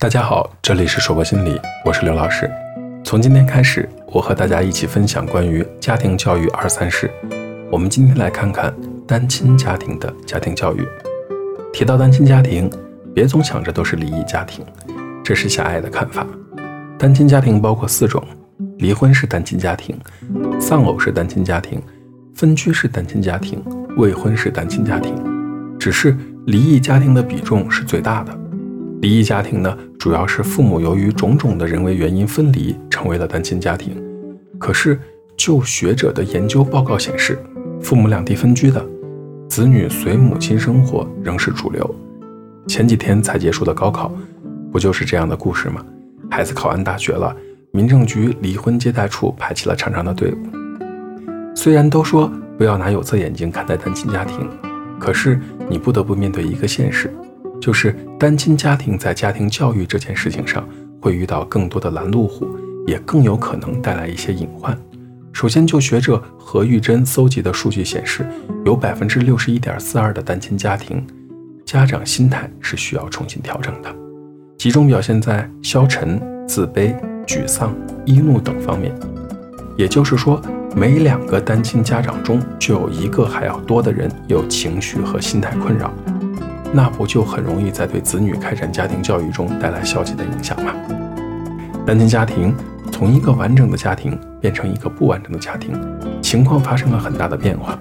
大家好，这里是说博心理，我是刘老师。从今天开始，我和大家一起分享关于家庭教育二三事。我们今天来看看单亲家庭的家庭教育。提到单亲家庭，别总想着都是离异家庭，这是狭隘的看法。单亲家庭包括四种：离婚是单亲家庭，丧偶是单亲家庭，分居是单亲家庭，未婚是单亲家庭。只是离异家庭的比重是最大的。离异家庭呢，主要是父母由于种种的人为原因分离，成为了单亲家庭。可是，就学者的研究报告显示，父母两地分居的子女随母亲生活仍是主流。前几天才结束的高考，不就是这样的故事吗？孩子考完大学了，民政局离婚接待处排起了长长的队伍。虽然都说不要拿有色眼镜看待单亲家庭，可是你不得不面对一个现实。就是单亲家庭在家庭教育这件事情上会遇到更多的拦路虎，也更有可能带来一些隐患。首先，就学者何玉珍搜集的数据显示，有百分之六十一点四二的单亲家庭家长心态是需要重新调整的，集中表现在消沉、自卑、沮丧、易怒等方面。也就是说，每两个单亲家长中就有一个还要多的人有情绪和心态困扰。那不就很容易在对子女开展家庭教育中带来消极的影响吗？单亲家庭从一个完整的家庭变成一个不完整的家庭，情况发生了很大的变化。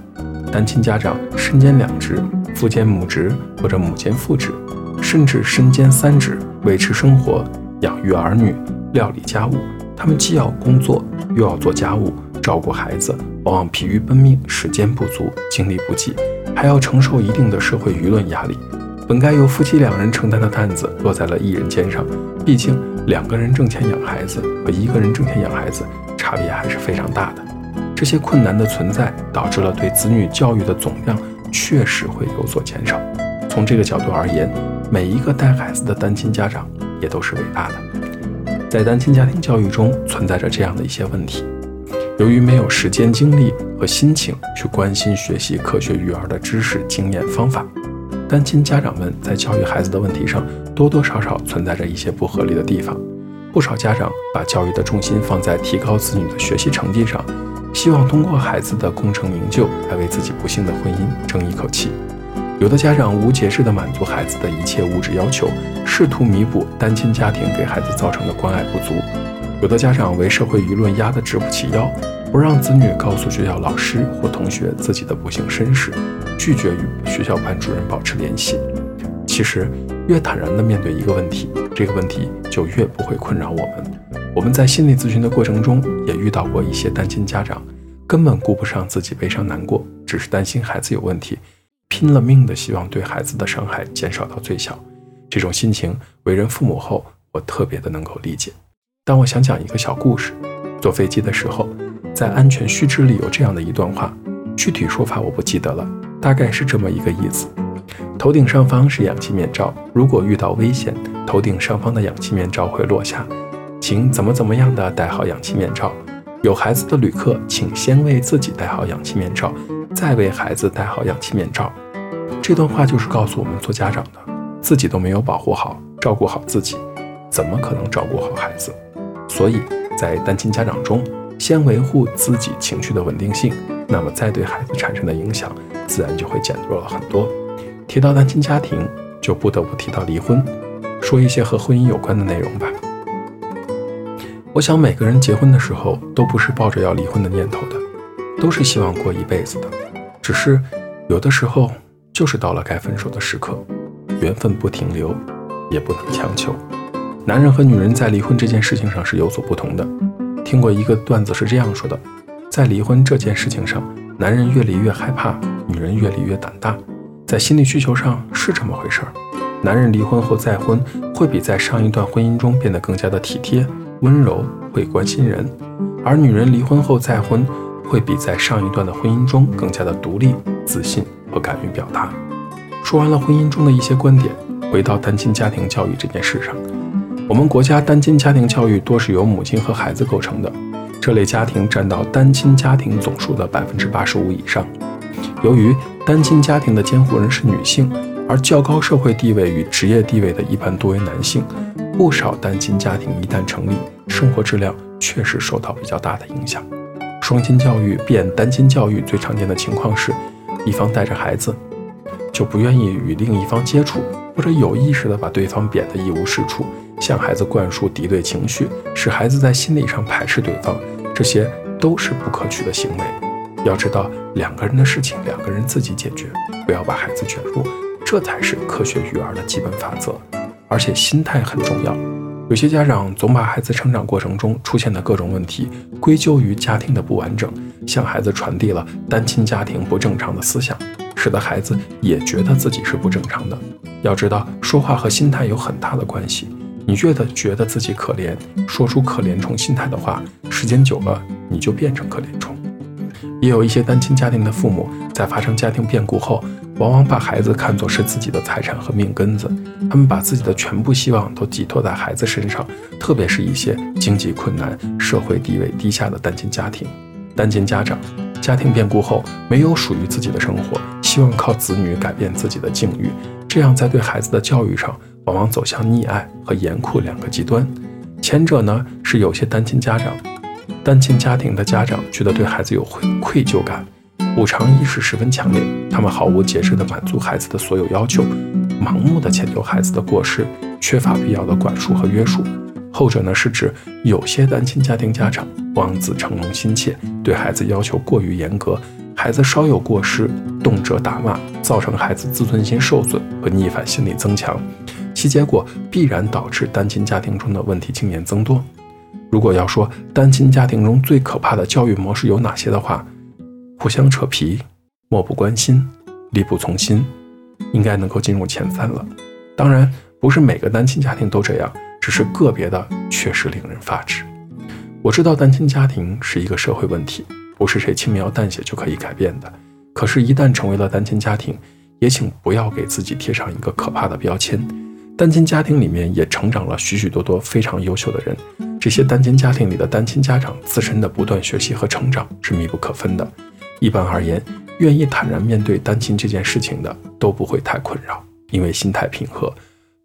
单亲家长身兼两职，父兼母职或者母兼父职，甚至身兼三职，维持生活、养育儿女、料理家务。他们既要工作，又要做家务、照顾孩子，往往疲于奔命，时间不足，精力不济，还要承受一定的社会舆论压力。本该由夫妻两人承担的担子落在了一人肩上，毕竟两个人挣钱养孩子和一个人挣钱养孩子差别还是非常大的。这些困难的存在导致了对子女教育的总量确实会有所减少。从这个角度而言，每一个带孩子的单亲家长也都是伟大的。在单亲家庭教育中存在着这样的一些问题：由于没有时间、精力和心情去关心学习科学育儿的知识、经验、方法。单亲家长们在教育孩子的问题上，多多少少存在着一些不合理的地方。不少家长把教育的重心放在提高子女的学习成绩上，希望通过孩子的功成名就来为自己不幸的婚姻争一口气。有的家长无节制地满足孩子的一切物质要求，试图弥补单亲家庭给孩子造成的关爱不足。有的家长为社会舆论压得直不起腰。不让子女告诉学校老师或同学自己的不幸身世，拒绝与学校班主任保持联系。其实，越坦然地面对一个问题，这个问题就越不会困扰我们。我们在心理咨询的过程中，也遇到过一些单亲家长，根本顾不上自己悲伤难过，只是担心孩子有问题，拼了命的希望对孩子的伤害减少到最小。这种心情，为人父母后，我特别的能够理解。但我想讲一个小故事：坐飞机的时候。在安全须知里有这样的一段话，具体说法我不记得了，大概是这么一个意思：头顶上方是氧气面罩，如果遇到危险，头顶上方的氧气面罩会落下，请怎么怎么样的戴好氧气面罩。有孩子的旅客，请先为自己戴好氧气面罩，再为孩子戴好氧气面罩。这段话就是告诉我们做家长的，自己都没有保护好、照顾好自己，怎么可能照顾好孩子？所以在单亲家长中。先维护自己情绪的稳定性，那么再对孩子产生的影响，自然就会减弱了很多。提到单亲家庭，就不得不提到离婚，说一些和婚姻有关的内容吧。我想每个人结婚的时候，都不是抱着要离婚的念头的，都是希望过一辈子的。只是有的时候，就是到了该分手的时刻，缘分不停留，也不能强求。男人和女人在离婚这件事情上是有所不同的。听过一个段子是这样说的：在离婚这件事情上，男人越离越害怕，女人越离越胆大。在心理需求上是这么回事儿。男人离婚后再婚，会比在上一段婚姻中变得更加的体贴、温柔，会关心人；而女人离婚后再婚，会比在上一段的婚姻中更加的独立、自信和敢于表达。说完了婚姻中的一些观点，回到单亲家庭教育这件事上。我们国家单亲家庭教育多是由母亲和孩子构成的，这类家庭占到单亲家庭总数的百分之八十五以上。由于单亲家庭的监护人是女性，而较高社会地位与职业地位的一般多为男性，不少单亲家庭一旦成立，生活质量确实受到比较大的影响。双亲教育变单亲教育最常见的情况是，一方带着孩子就不愿意与另一方接触，或者有意识的把对方贬得一无是处，向孩子灌输敌对情绪，使孩子在心理上排斥对方，这些都是不可取的行为。要知道，两个人的事情两个人自己解决，不要把孩子卷入，这才是科学育儿的基本法则。而且心态很重要。有些家长总把孩子成长过程中出现的各种问题归咎于家庭的不完整，向孩子传递了单亲家庭不正常的思想，使得孩子也觉得自己是不正常的。要知道，说话和心态有很大的关系。你越的觉得自己可怜，说出可怜虫心态的话，时间久了你就变成可怜虫。也有一些单亲家庭的父母在发生家庭变故后。往往把孩子看作是自己的财产和命根子，他们把自己的全部希望都寄托在孩子身上，特别是一些经济困难、社会地位低下的单亲家庭。单亲家长家庭变故后没有属于自己的生活，希望靠子女改变自己的境遇，这样在对孩子的教育上往往走向溺爱和严酷两个极端。前者呢是有些单亲家长、单亲家庭的家长觉得对孩子有愧愧疚感。补偿意识十分强烈，他们毫无节制地满足孩子的所有要求，盲目地迁就孩子的过失，缺乏必要的管束和约束。后者呢，是指有些单亲家庭家长望子成龙心切，对孩子要求过于严格，孩子稍有过失，动辄打骂，造成孩子自尊心受损和逆反心理增强，其结果必然导致单亲家庭中的问题青年增多。如果要说单亲家庭中最可怕的教育模式有哪些的话，互相扯皮，漠不关心，力不从心，应该能够进入前三了。当然，不是每个单亲家庭都这样，只是个别的确实令人发指。我知道单亲家庭是一个社会问题，不是谁轻描淡写就可以改变的。可是，一旦成为了单亲家庭，也请不要给自己贴上一个可怕的标签。单亲家庭里面也成长了许许多多非常优秀的人，这些单亲家庭里的单亲家长自身的不断学习和成长是密不可分的。一般而言，愿意坦然面对单亲这件事情的都不会太困扰，因为心态平和。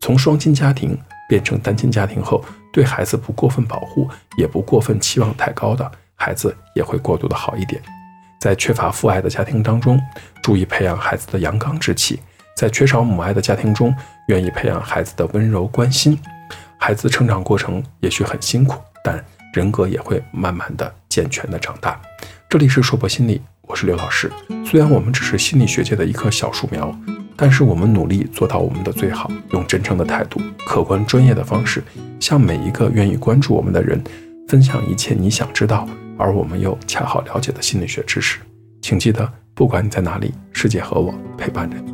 从双亲家庭变成单亲家庭后，对孩子不过分保护，也不过分期望太高的孩子也会过渡的好一点。在缺乏父爱的家庭当中，注意培养孩子的阳刚之气；在缺少母爱的家庭中，愿意培养孩子的温柔关心。孩子成长过程也许很辛苦，但人格也会慢慢的健全的长大。这里是硕博心理。我是刘老师，虽然我们只是心理学界的一棵小树苗，但是我们努力做到我们的最好，用真诚的态度、客观专业的方式，向每一个愿意关注我们的人分享一切你想知道而我们又恰好了解的心理学知识。请记得，不管你在哪里，世界和我陪伴着你。